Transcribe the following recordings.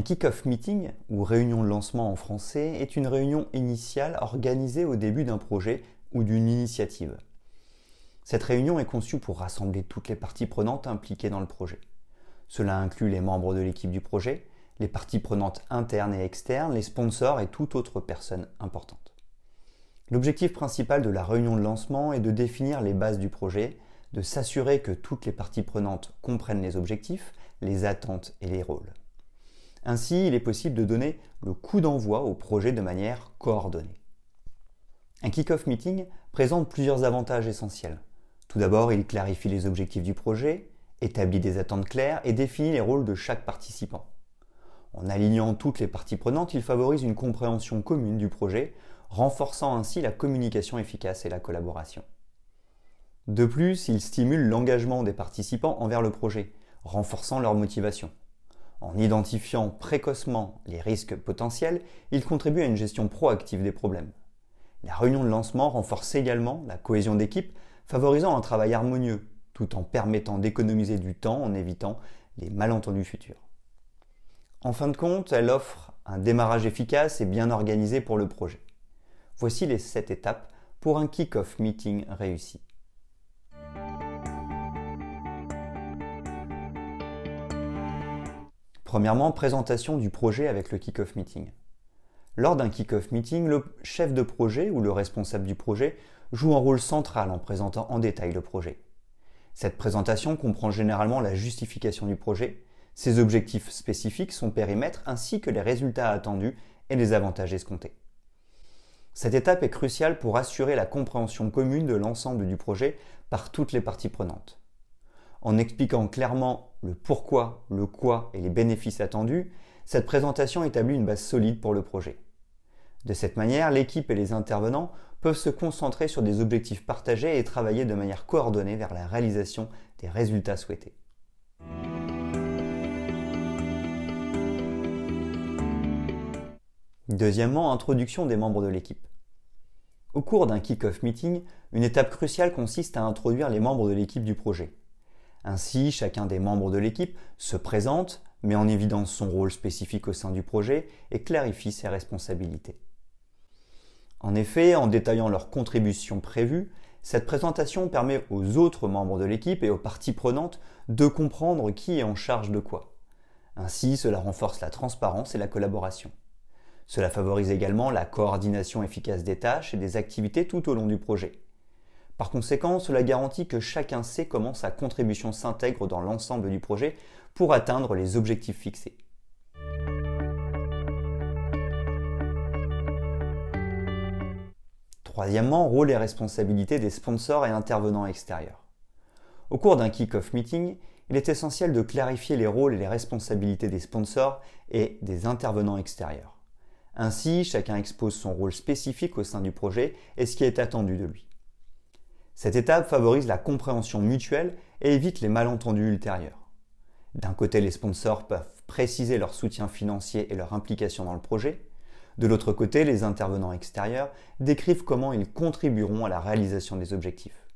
Un kick-off meeting, ou réunion de lancement en français, est une réunion initiale organisée au début d'un projet ou d'une initiative. Cette réunion est conçue pour rassembler toutes les parties prenantes impliquées dans le projet. Cela inclut les membres de l'équipe du projet, les parties prenantes internes et externes, les sponsors et toute autre personne importante. L'objectif principal de la réunion de lancement est de définir les bases du projet, de s'assurer que toutes les parties prenantes comprennent les objectifs, les attentes et les rôles. Ainsi, il est possible de donner le coup d'envoi au projet de manière coordonnée. Un kick-off meeting présente plusieurs avantages essentiels. Tout d'abord, il clarifie les objectifs du projet, établit des attentes claires et définit les rôles de chaque participant. En alignant toutes les parties prenantes, il favorise une compréhension commune du projet, renforçant ainsi la communication efficace et la collaboration. De plus, il stimule l'engagement des participants envers le projet, renforçant leur motivation. En identifiant précocement les risques potentiels, il contribue à une gestion proactive des problèmes. La réunion de lancement renforce également la cohésion d'équipe, favorisant un travail harmonieux, tout en permettant d'économiser du temps en évitant les malentendus futurs. En fin de compte, elle offre un démarrage efficace et bien organisé pour le projet. Voici les 7 étapes pour un kick-off meeting réussi. Premièrement, présentation du projet avec le kick-off meeting. Lors d'un kick-off meeting, le chef de projet ou le responsable du projet joue un rôle central en présentant en détail le projet. Cette présentation comprend généralement la justification du projet, ses objectifs spécifiques, son périmètre, ainsi que les résultats attendus et les avantages escomptés. Cette étape est cruciale pour assurer la compréhension commune de l'ensemble du projet par toutes les parties prenantes en expliquant clairement le pourquoi, le quoi et les bénéfices attendus, cette présentation établit une base solide pour le projet. De cette manière, l'équipe et les intervenants peuvent se concentrer sur des objectifs partagés et travailler de manière coordonnée vers la réalisation des résultats souhaités. Deuxièmement, introduction des membres de l'équipe. Au cours d'un kick-off meeting, une étape cruciale consiste à introduire les membres de l'équipe du projet. Ainsi, chacun des membres de l'équipe se présente, met en évidence son rôle spécifique au sein du projet et clarifie ses responsabilités. En effet, en détaillant leurs contributions prévues, cette présentation permet aux autres membres de l'équipe et aux parties prenantes de comprendre qui est en charge de quoi. Ainsi, cela renforce la transparence et la collaboration. Cela favorise également la coordination efficace des tâches et des activités tout au long du projet. Par conséquent, cela garantit que chacun sait comment sa contribution s'intègre dans l'ensemble du projet pour atteindre les objectifs fixés. Troisièmement, rôle et responsabilité des sponsors et intervenants extérieurs. Au cours d'un kick-off meeting, il est essentiel de clarifier les rôles et les responsabilités des sponsors et des intervenants extérieurs. Ainsi, chacun expose son rôle spécifique au sein du projet et ce qui est attendu de lui. Cette étape favorise la compréhension mutuelle et évite les malentendus ultérieurs. D'un côté, les sponsors peuvent préciser leur soutien financier et leur implication dans le projet. De l'autre côté, les intervenants extérieurs décrivent comment ils contribueront à la réalisation des objectifs.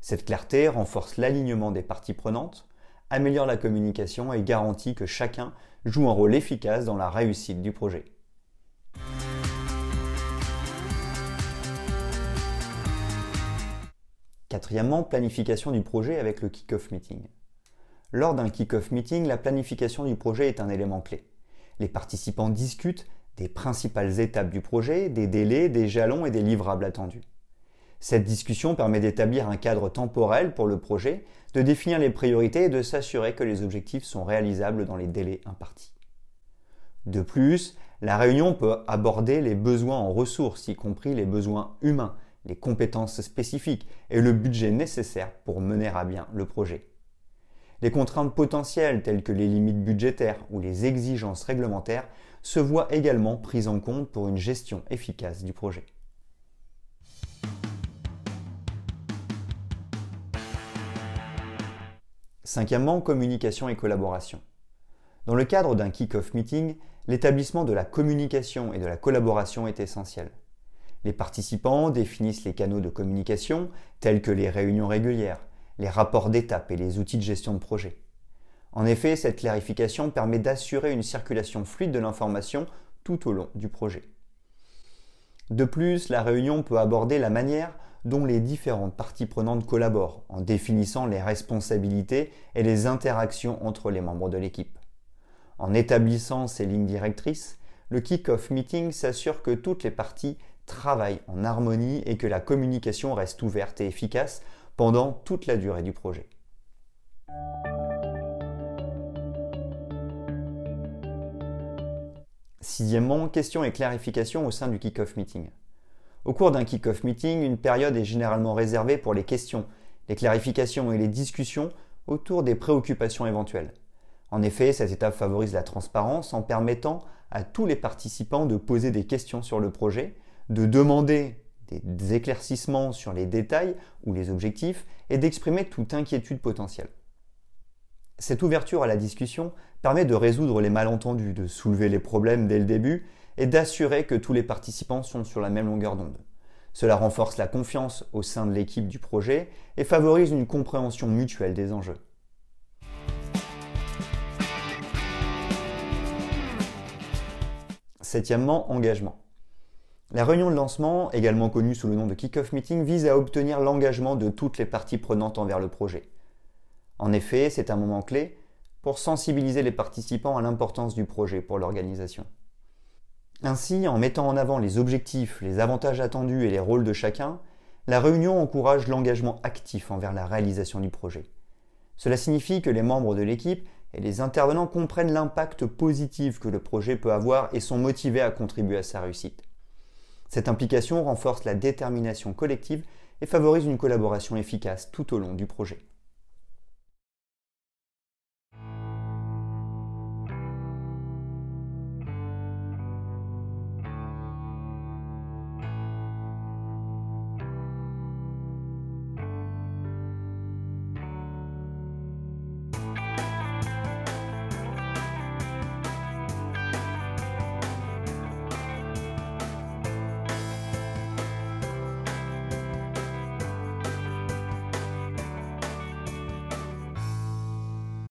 Cette clarté renforce l'alignement des parties prenantes, améliore la communication et garantit que chacun joue un rôle efficace dans la réussite du projet. Quatrièmement, planification du projet avec le kick-off meeting. Lors d'un kick-off meeting, la planification du projet est un élément clé. Les participants discutent des principales étapes du projet, des délais, des jalons et des livrables attendus. Cette discussion permet d'établir un cadre temporel pour le projet, de définir les priorités et de s'assurer que les objectifs sont réalisables dans les délais impartis. De plus, la réunion peut aborder les besoins en ressources, y compris les besoins humains, les compétences spécifiques et le budget nécessaire pour mener à bien le projet. des contraintes potentielles telles que les limites budgétaires ou les exigences réglementaires se voient également prises en compte pour une gestion efficace du projet. Cinquièmement, communication et collaboration. Dans le cadre d'un kick-off meeting, l'établissement de la communication et de la collaboration est essentiel. Les participants définissent les canaux de communication tels que les réunions régulières, les rapports d'étape et les outils de gestion de projet. En effet, cette clarification permet d'assurer une circulation fluide de l'information tout au long du projet. De plus, la réunion peut aborder la manière dont les différentes parties prenantes collaborent en définissant les responsabilités et les interactions entre les membres de l'équipe. En établissant ces lignes directrices, le kick-off meeting s'assure que toutes les parties travaillent en harmonie et que la communication reste ouverte et efficace pendant toute la durée du projet. Sixièmement, questions et clarifications au sein du kick-off meeting. Au cours d'un kick-off meeting, une période est généralement réservée pour les questions, les clarifications et les discussions autour des préoccupations éventuelles. En effet, cette étape favorise la transparence en permettant à tous les participants de poser des questions sur le projet, de demander des éclaircissements sur les détails ou les objectifs et d'exprimer toute inquiétude potentielle. Cette ouverture à la discussion permet de résoudre les malentendus, de soulever les problèmes dès le début et d'assurer que tous les participants sont sur la même longueur d'onde. Cela renforce la confiance au sein de l'équipe du projet et favorise une compréhension mutuelle des enjeux. Septièmement, engagement. La réunion de lancement, également connue sous le nom de kick-off meeting, vise à obtenir l'engagement de toutes les parties prenantes envers le projet. En effet, c'est un moment clé pour sensibiliser les participants à l'importance du projet pour l'organisation. Ainsi, en mettant en avant les objectifs, les avantages attendus et les rôles de chacun, la réunion encourage l'engagement actif envers la réalisation du projet. Cela signifie que les membres de l'équipe et les intervenants comprennent l'impact positif que le projet peut avoir et sont motivés à contribuer à sa réussite. Cette implication renforce la détermination collective et favorise une collaboration efficace tout au long du projet.